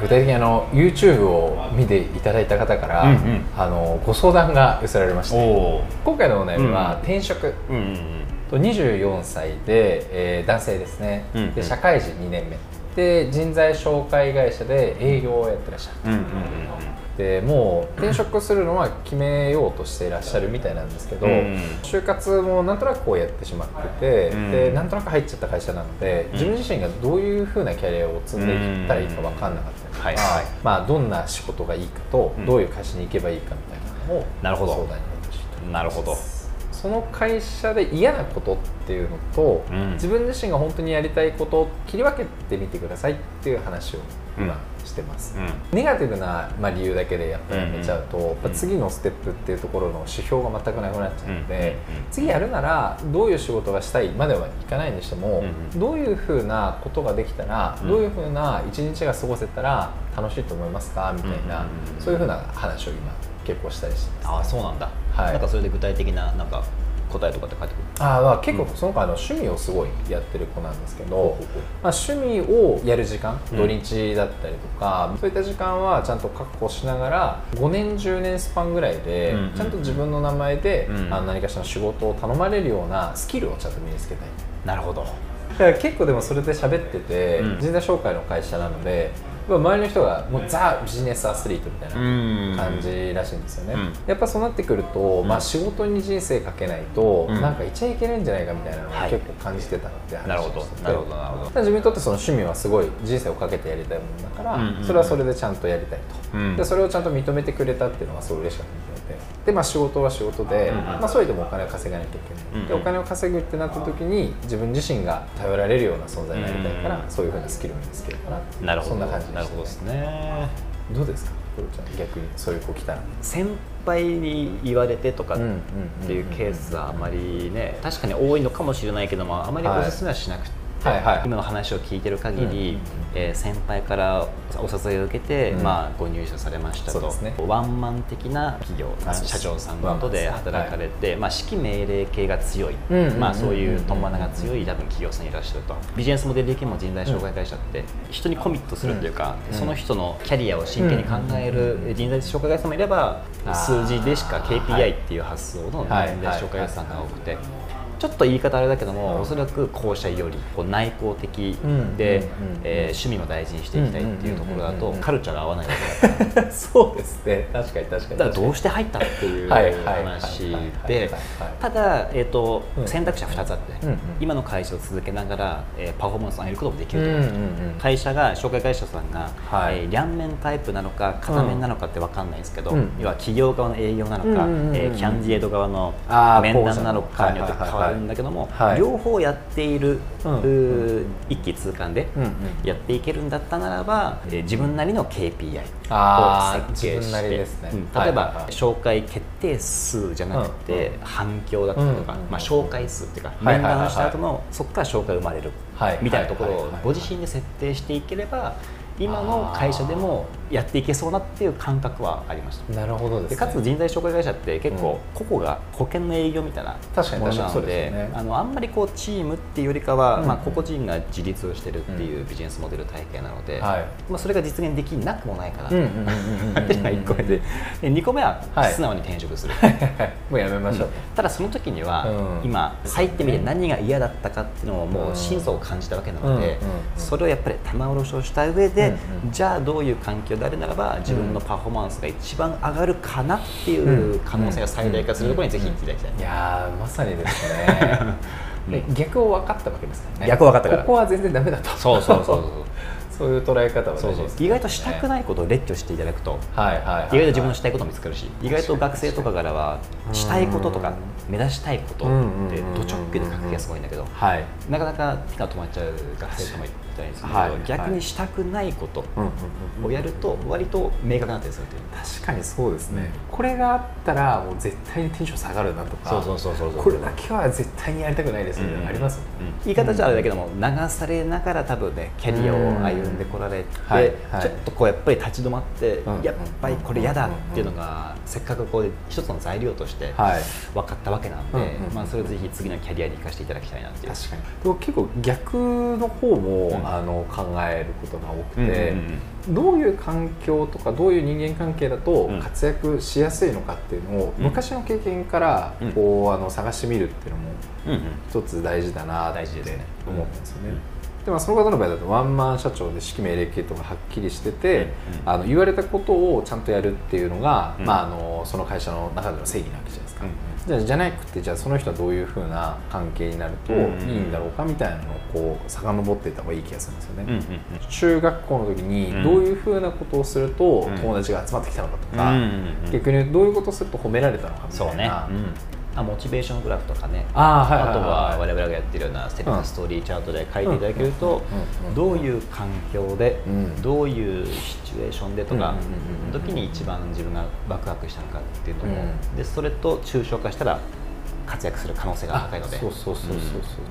具体的にあの YouTube を見ていただいた方から、うんうん。あのご相談が寄せられましてお今回のお悩みはうん転職。うんうんと24歳で、えー男性ですね、うんうん。で社会人2年目で人材紹介会社で営業をやってらっしゃる。うんうんうんでもう転職するのは決めようとしていらっしゃるみたいなんですけど、うん。就活もなんとなくこうやってしまってて、うん。でなんとなく入っちゃった会社なので、自分自身がどういうふうなキャリアを積んでいったらいいか分かんなかったりとか、はいはい。まあ、どんな仕事がいいかと、うん。どういう会社に行けばいいかみたいなのを相談に乗ってほしいと思います。なるほどその会社で嫌なことっていうのと、うん。自分自身が本当にやりたいことを切り分けてみてくださいっていう話を今してます、うん。ネガティブな、まあ、理由だけでやっぱりやめちゃうと、やっぱ次のステップっていうところの指標が全くなくなっちゃうので、うん。うん。うん次やるならどういう仕事がしたいまではいかないにしても、うんどういうふうなことができたら、うん。どういうふうな一日が過ごせたら楽しいと思いますかみたいな、うんうんうん。そういうふうな話を今結構したりしてああそうなんだ、はい。なんかそれで具体的ななんか答えとかって返ってくるあーまあ結構うん。その子あの趣味をすごいやってる子なんですけど、まあ、趣味をやる時間うん。土日だったりとか、そういった時間はちゃんと確保しながら5年10年スパンぐらいで、うんちゃんと自分の名前で、うん。あの何かしらの仕事を頼まれるようなスキルをちゃんと身につけたい。なるほど。だから結構でもそれで喋ってて、うん。人材紹介の会社なのでまあ周りの人がもうザ・ビジネスアスリートみたいな感じらしいんですよね、うん。やっぱそうなってくると、まあ、仕事に人生かけないと、うん。なんかいちゃいけないんじゃないかみたいなのをはい。結構感じてたってなるほど話をしててなるほどなるほど。自分にとってその趣味はすごい人生をかけてやりたいものだから、うんうんうん。それはそれでちゃんとやりたいと、うん。でそれをちゃんと認めてくれたっていうのがすごい嬉しかったみたいでで、まあ、仕事は仕事で、うんうんまあ、それでもお金を稼がなきゃいけない、うんうん。でお金を稼ぐってなった時に自分自身が頼られるような存在になりたいから、うんそういうふうなスキルを身につけるかななるほど。そんな感じなるほどですね。どうですかコロちゃん逆にそういう子来たら。先輩に言われてとかっていうケースはあまりね確かに多いのかもしれないけどもあまりおすすめはしなくて、はいはい今の話を聞いてる限り、うんえー先輩からお誘いを受けて、うん。まあ、ご入社されましたと、ね。ワンマン的な企業社長さんの下で働かれて、まあ、指揮命令系が強い、まあ、そういうトンマナが強い多分企業さんいらっしゃると。ビジネスモデル的にも人材紹介会社って人にコミットするというか、うんその人のキャリアを真剣に考える人材紹介会社もいれば数字でしか KPI っていう発想の人はい材紹介会社さんが多くて。ちょっと言い方あれだけども、うん。おそらく後者よりこう内向的うん。で、えー趣味も大事にしていきたいっていうところだとカルチャーが合わないわけだから。そうですね。確かに確かに。だからどうして入ったっていう話ではいただ、えーとうん。選択肢は2つあって、今の会社を続けながら、えーパフォーマンスを上げることもできると、う。んう会社が紹介会社さんが、はい。えー両面タイプなのか片面なのかって分かんないですけど、うん。要は企業側の営業なのか、えーキャンディエート側の面談なのかによって変わるんだけども、はい。両方やっている、うん。一気通貫でうんうん。やっていけるんだったならば、えー自分なりの KPI を設計して、ね。うん。例えば、はい紹介決定数じゃなくて、反響だったりとか、うん。うんまあ、紹介数っていうか、面談した後のそこから紹介生まれる、はいみたいなところをご自身で設定していければ今の会社でもやっていけそうなっていう感覚はありました。なるほどです、ね、でかつ人材紹介会社って結構う個々が保険の営業みたいな確かにものなのでね。あのあんまりこうチームっていうよりかは、うん。まあ、個々人が自立をしてるっていうビジネスモデル体系なので、はい。まあ、それが実現できなくもないかな。うんうんうんうんうんうん。っていうのが1個目で。で2個目ははい。素直に転職する。もうやめましょう、ただその時には、うん。今入ってみて何が嫌だったかっていうのをもう真相を感じたわけなので、うんうんうんそれをやっぱり棚卸しをした上で、うんうん。じゃあどういう環境であるならば自分のパフォーマンスが一番上がるかなっていう可能性が最大化するところにぜひ行っていただきたい。いやーまさにですね。で逆を分かったわけですからね。逆を分かったから。ここは全然ダメだと。そうそうそうそう。そういう捉え方は大そうそう。事です、ね、意外としたくないことを列挙していただくと、はいはい意外と自分のしたいことも見つかるし意外と学生とかからはしたいこととか目指したいことってド直球で書く気がすごいんだけどはい。なかなか手が止まっちゃう学生ともいたりするけど、はい逆にしたくないことうんうんうんをやると割と明確になったりする。っていう確かにそうですね、これがあったらもう絶対にテンション下がるなとかそうそうそうそうそう。これだけは絶対にやりたくないですみたいなのありますもんね、言い方じゃあれだけども流されながら多分ねキャリアを歩んでこられて、はい。はい。ちょっとこうやっぱり立ち止まって、うん。やっぱりこれ嫌だっていうのがせっかくこう一つの材料としてはい。分かったわけなんで、うん。うん。まあ、それをぜひ次のキャリアに生かしていただきたいなっていう。確かに。でも結構逆の方も、うんあの考えることが多くて、どういう環境とかどういう人間関係だと活躍しやすいのかっていうのを、昔の経験からこうあの探してみるっていうのも一つ大事だなって思ったんですよね。でもその方の場合だとワンマン社長で指揮命令系統がはっきりしてて、あの言われたことをちゃんとやるっていうのが、まあ、あのその会社の中での正義なわけじゃないですか。じゃじゃなくてじゃあその人はどういうふうな関係になるといいんだろうかみたいなのをこう遡っていった方がいい気がするんですよね、うんうんうん、中学校の時にどういうふうなことをすると友達が集まってきたのかとか、うんうんうん、逆にどういうことをすると褒められたのかみたいな、あモチベーショングラフとかね。あ,、はいはいはい、あとは我々がやってるようなステップストーリーチャートで書いていただけると、どういう環境で、どういうシチュエーションでとか、時に一番自分がワクワクしたのかっていうのも、でそれと抽象化したら活躍する可能性が高いので。そうそうそうそう、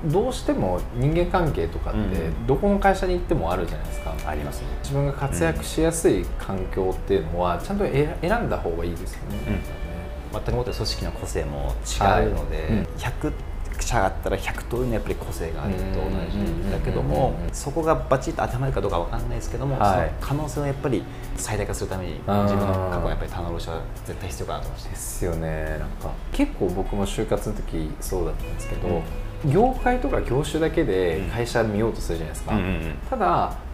う。ん、どうしても人間関係とかってどこの会社に行ってもあるじゃないですか、ありますね。自分が活躍しやすい環境っていうのはちゃんと選んだ方がいいですよね、全くもって組織の個性も違うので、はい。うん、100社があったら100通りのやっぱり個性があると同じだけどもそこがバチッと当てはまるかどうか分かんないですけども、はい、その可能性をやっぱり最大化するために自分の過去はやっぱり棚卸しは絶対必要かなと思いますですよね。なんか結構僕も就活の時そうだったんですけど、うん、業界とか業種だけで会社見ようとするじゃないですか、うんうんうん、ただ、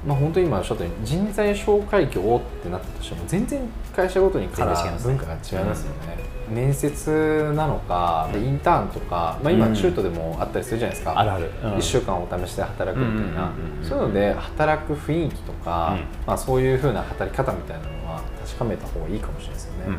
まあ、本当に今おっしゃったように人材紹介業ってなったとしても全然会社ごとにカラー文化が違いますよね、面接なのか、インターンとか、まあ、今中途でもあったりするじゃないですか、あるある、1週間お試しで働くみたいな、そういうので働く雰囲気とか、まあ、そういうふうな働き方みたいなのは確かめた方がいいかもしれないですよね。